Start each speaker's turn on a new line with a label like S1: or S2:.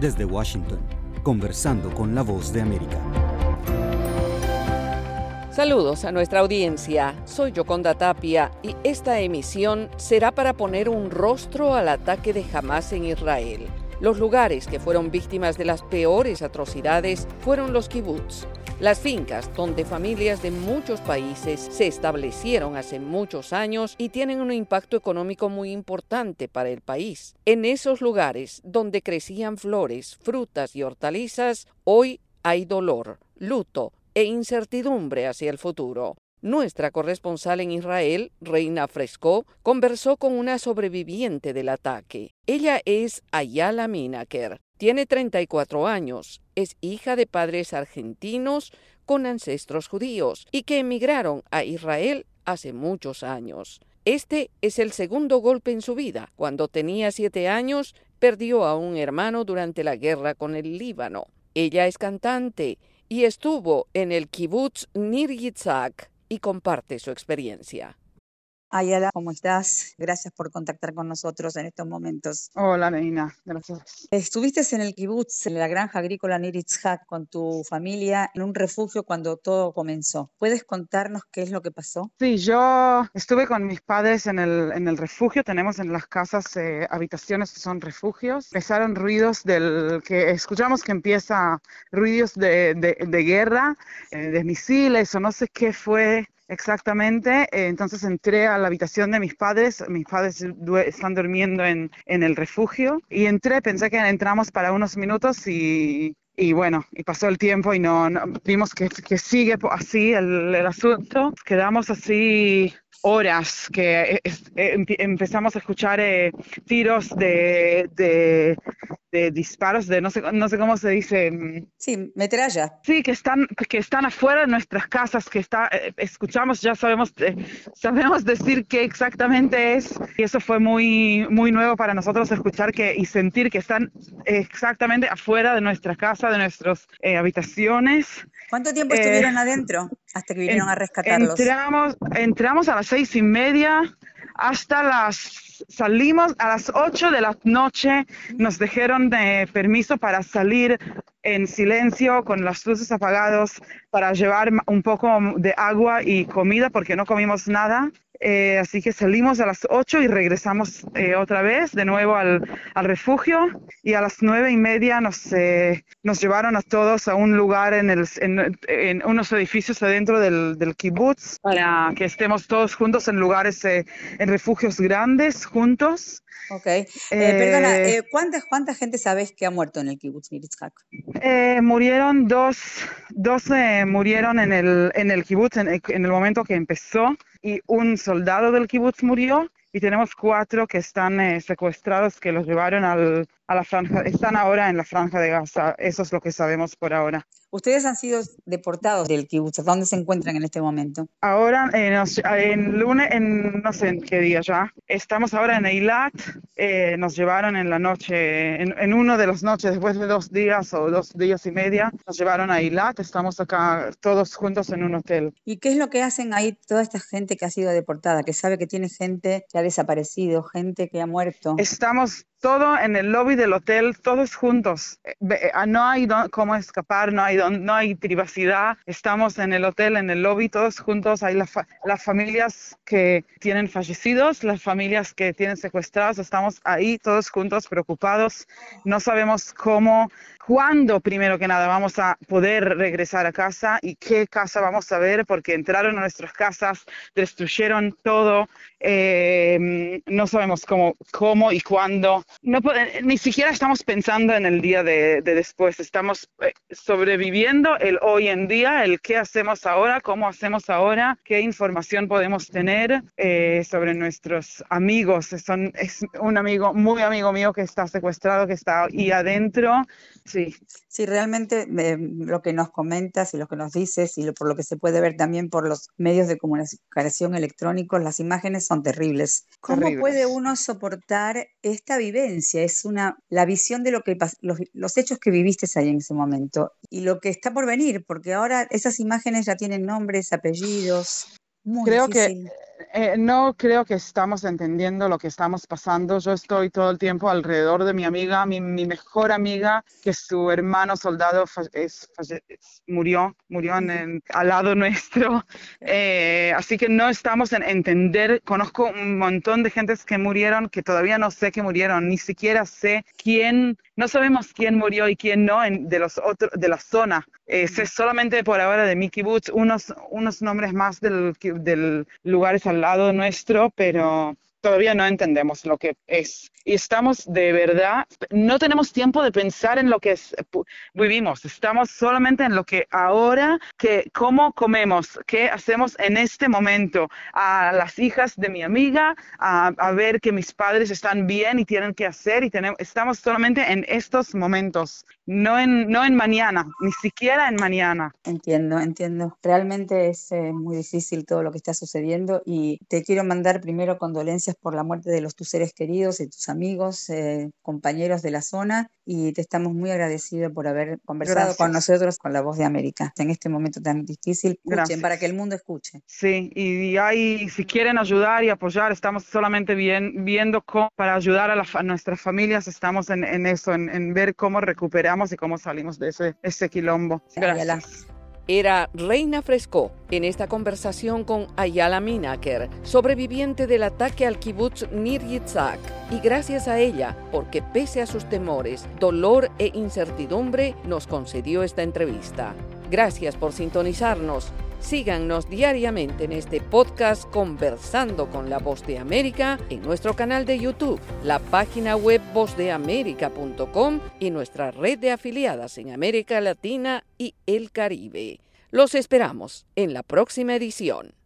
S1: Desde Washington, conversando con la voz de América.
S2: Saludos a nuestra audiencia. Soy Yoconda Tapia y esta emisión será para poner un rostro al ataque de Hamas en Israel. Los lugares que fueron víctimas de las peores atrocidades fueron los kibbutz, las fincas donde familias de muchos países se establecieron hace muchos años y tienen un impacto económico muy importante para el país. En esos lugares donde crecían flores, frutas y hortalizas, hoy hay dolor, luto e incertidumbre hacia el futuro. Nuestra corresponsal en Israel, Reina Fresco, conversó con una sobreviviente del ataque. Ella es Ayala Minaker. Tiene 34 años, es hija de padres argentinos con ancestros judíos y que emigraron a Israel hace muchos años. Este es el segundo golpe en su vida. Cuando tenía siete años, perdió a un hermano durante la guerra con el Líbano. Ella es cantante y estuvo en el kibbutz Nir Yitzhak y comparte su experiencia.
S3: Ayala, ¿cómo estás? Gracias por contactar con nosotros en estos momentos.
S4: Hola, Neina, gracias.
S3: Estuviste en el kibutz, en la granja agrícola Niritzhak, con tu familia en un refugio cuando todo comenzó. ¿Puedes contarnos qué es lo que pasó?
S4: Sí, yo estuve con mis padres en el, en el refugio. Tenemos en las casas eh, habitaciones que son refugios. Empezaron ruidos del que escuchamos que empieza ruidos de, de, de guerra, eh, de misiles o no sé qué fue Exactamente, eh, entonces entré a la habitación de mis padres, mis padres están durmiendo en, en, el refugio. Y entré, pensé que entramos para unos minutos y, y bueno, y pasó el tiempo y no, no vimos que, que, sigue así el, el asunto, quedamos así horas que es, eh, empezamos a escuchar eh, tiros de, de, de, disparos, de no sé, no sé cómo se dice. mm,
S3: Sí, metralla.
S4: Sí, que están, que están afuera de nuestras casas, que está, eh, escuchamos, ya sabemos, eh, sabemos decir qué exactamente es. Y eso fue muy, muy nuevo para nosotros escuchar que, y sentir que están exactamente afuera de nuestra casa, de nuestras eh, habitaciones.
S3: ¿Cuánto tiempo
S4: Eh,
S3: estuvieron adentro hasta que vinieron
S4: En-
S3: a rescatarlos?
S4: Entramos, entramos a las seis y media hasta las salimos a las ocho de la noche. Nos dijeron de permiso para salir en silencio con las luces apagadas para llevar un poco de agua y comida porque no comimos nada. Eh, así que salimos a las 8 y regresamos eh, otra vez de nuevo al, al refugio y a las nueve y media nos, eh, nos llevaron a todos a un lugar en, el, en, en unos edificios adentro del, del kibutz para que estemos todos juntos en lugares, eh, en refugios grandes juntos.
S3: Ok. Eh, perdona,
S4: Eh,
S3: ¿cuánta, ¿cuánta gente sabes que ha muerto en el kibutz Niritzhak?
S4: Eh, murieron dos, dos murieron en el, en el kibutz en en el momento que empezó y un soldado del kibutz murió y tenemos cuatro que están eh, secuestrados que los llevaron al, a la franja, están ahora en la franja de Gaza. Eso es lo que sabemos por ahora.
S3: Ustedes han sido deportados del kibutz. ¿Dónde se encuentran en este momento?
S4: Ahora, eh, nos- en lunes, en no sé en qué día ya, estamos ahora en Eilat, eh, nos llevaron en la noche, en, en uno de las noches, después de dos días o dos días y media, nos llevaron a Eilat, estamos acá todos juntos en un hotel.
S3: ¿Y qué es lo que hacen ahí toda esta gente que ha sido deportada, que sabe que tiene gente que ha desaparecido, gente que ha muerto?
S4: Estamos todo en el lobby del hotel, todos juntos. Eh, eh, No hay cómo escapar, no hay, no hay privacidad. Estamos en el hotel, en el lobby, todos juntos. Hay la fa- las familias que tienen fallecidos, las familias que tienen secuestrados. Estamos ahí todos juntos, preocupados. No sabemos cómo, cuándo, primero que nada, vamos a poder regresar a casa y qué casa vamos a ver, porque entraron a nuestras casas, destruyeron todo. Eh, no sabemos cómo, cómo y cuándo. No, eh, ni siquiera estamos pensando en el día de, de después. Estamos eh, sobreviviendo el hoy en día, el qué hacemos ahora, cómo hacemos ahora, qué información podemos tener eh, sobre nuestros amigos. Son, es un amigo, muy amigo mío que está secuestrado, que está ahí adentro. Sí,
S3: Sí, realmente eh, lo que nos comentas y lo que nos dices y lo- por lo que se puede ver también por los medios de comunicación electrónicos, las imágenes son terribles. ¿Cómo
S4: Terribles.
S3: puede uno soportar esta vivencia? Es una la visión de lo que los, los hechos que viviste ahí en ese momento y lo que está por venir, porque ahora esas imágenes ya tienen nombres, apellidos.
S4: Creo que eh, no creo que estamos entendiendo lo que estamos pasando. Yo estoy todo el tiempo alrededor de mi amiga, mi, mejor amiga, que su hermano soldado es, murió, murió en, al lado nuestro. Eh, así que no estamos en entender. Conozco un montón de gentes que murieron que todavía no sé que murieron, ni siquiera sé quién, no sabemos quién murió y quién no en, de los otros de la zona. Eh, sé solamente por ahora de Mickey Boots unos, unos nombres más del, del lugares al lado nuestro, pero todavía no entendemos lo que es. Y estamos de verdad, no tenemos tiempo de pensar en lo que es, vivimos, estamos solamente en lo que ahora, que cómo comemos, qué hacemos en este momento. A las hijas de mi amiga, a, a ver que mis padres están bien y tienen que hacer, y tenemos, estamos solamente en estos momentos, no en, no en mañana, ni siquiera en mañana.
S3: Entiendo, entiendo. Realmente es eh, muy difícil todo lo que está sucediendo y te quiero mandar primero condolencias por la muerte de los tus seres queridos y tus amigos, eh, compañeros de la zona, y te estamos muy agradecidos por haber conversado con nosotros con la voz de América en este momento tan difícil. Escuchen, para que el mundo escuche.
S4: Sí, y, ahí si quieren ayudar y apoyar, estamos solamente bien, viendo cómo para ayudar a, nuestras familias, estamos en, eso, en, ver cómo recuperamos y cómo salimos de ese, ese quilombo. Gracias
S2: era Reina Fresco en esta conversación con Ayala Minaker, sobreviviente del ataque al kibbutz Nir Yitzhak. Y gracias a ella, porque pese a sus temores, dolor e incertidumbre, nos concedió esta entrevista. Gracias por sintonizarnos. Síganos diariamente en este podcast Conversando con la Voz de América en nuestro canal de YouTube, la página web vozdeamerica.com y nuestra red de afiliadas en América Latina y el Caribe. Los esperamos en la próxima edición.